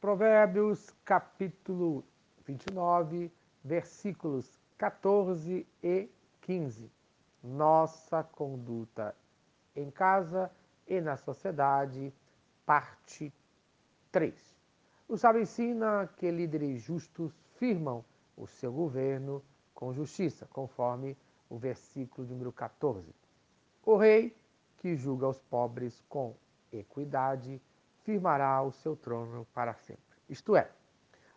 Provérbios capítulo 29, versículos 14 e 15. Nossa conduta em casa e na sociedade, parte 3. O sábio ensina que líderes justos firmam o seu governo com justiça, conforme o versículo número 14. O rei que julga os pobres com equidade firmará o seu trono para sempre. Isto é,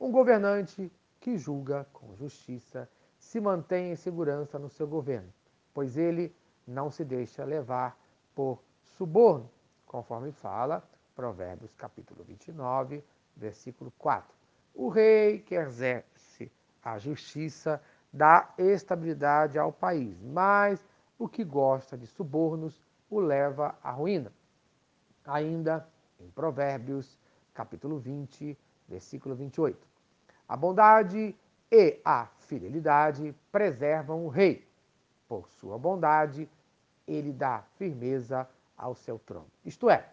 um governante que julga com justiça se mantém em segurança no seu governo, pois ele não se deixa levar por suborno, conforme fala Provérbios capítulo 29, versículo 4. O rei que exerce a justiça dá estabilidade ao país, mas o que gosta de subornos o leva à ruína. Ainda em Provérbios, capítulo 20, versículo 28. A bondade e a fidelidade preservam o rei. Por sua bondade, ele dá firmeza ao seu trono. Isto é,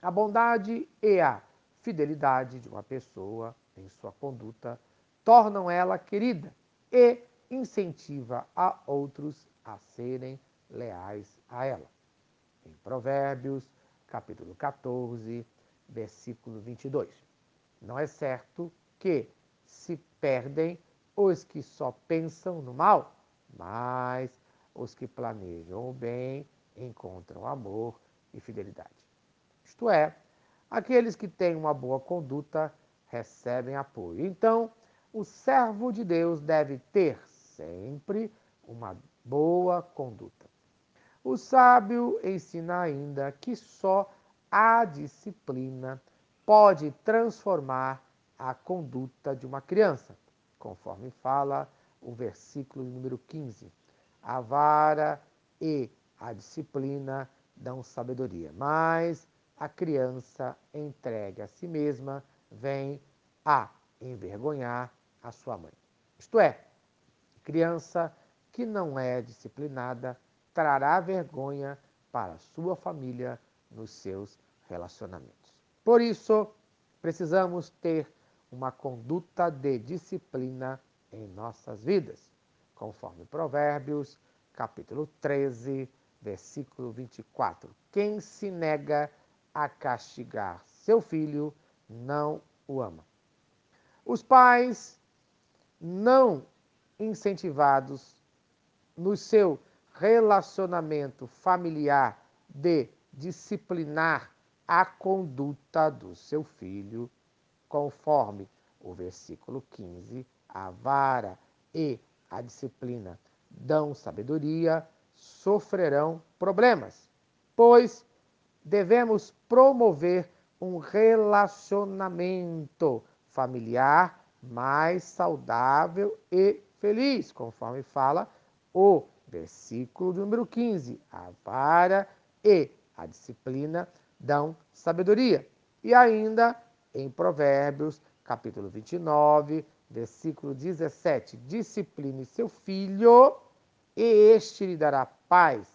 a bondade e a fidelidade de uma pessoa em sua conduta tornam ela querida e incentiva a outros a serem leais a ela. Em Provérbios, capítulo 14, versículo 22. Não é certo que se perdem os que só pensam no mal, mas os que planejam o bem encontram amor e fidelidade. Isto é, aqueles que têm uma boa conduta recebem apoio. Então, o servo de Deus deve ter sempre uma boa conduta. O sábio ensina ainda que só a disciplina pode transformar a conduta de uma criança, conforme fala o versículo número 15. A vara e a disciplina dão sabedoria, mas a criança entregue a si mesma vem a envergonhar a sua mãe. Isto é, criança que não é disciplinada trará vergonha para sua família nos seus relacionamentos. Por isso, precisamos ter uma conduta de disciplina em nossas vidas, conforme Provérbios, capítulo 13, versículo 24. Quem se nega a castigar seu filho não o ama. Os pais não incentivados no seu relacionamento familiar de disciplinar a conduta do seu filho, conforme o versículo 15, a vara e a disciplina dão sabedoria, sofrerão problemas, pois devemos promover um relacionamento familiar mais saudável e feliz, conforme fala o versículo número 15. A vara e a disciplina dão sabedoria. E ainda em Provérbios, capítulo 29, versículo 17: Discipline seu filho, e este lhe dará paz,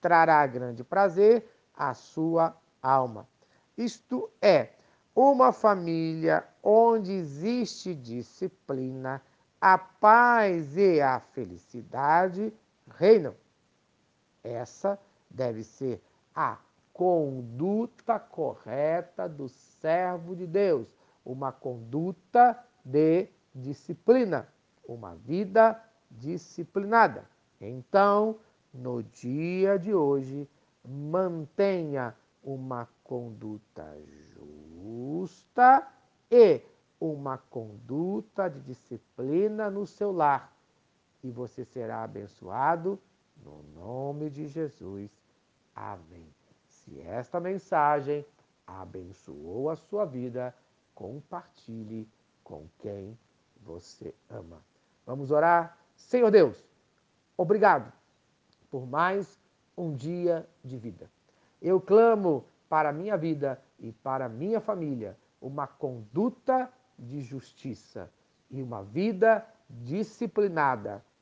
trará grande prazer à sua alma. Isto é, uma família onde existe disciplina, a paz e a felicidade reinam. Essa deve ser a conduta correta do servo de Deus, uma conduta de disciplina, uma vida disciplinada. Então, no dia de hoje, mantenha uma conduta justa e uma conduta de disciplina no seu lar, e você será abençoado no nome de Jesus. Amém. Se esta mensagem abençoou a sua vida, compartilhe com quem você ama. Vamos orar? Senhor Deus, obrigado por mais um dia de vida. Eu clamo para a minha vida e para a minha família uma conduta de justiça e uma vida disciplinada.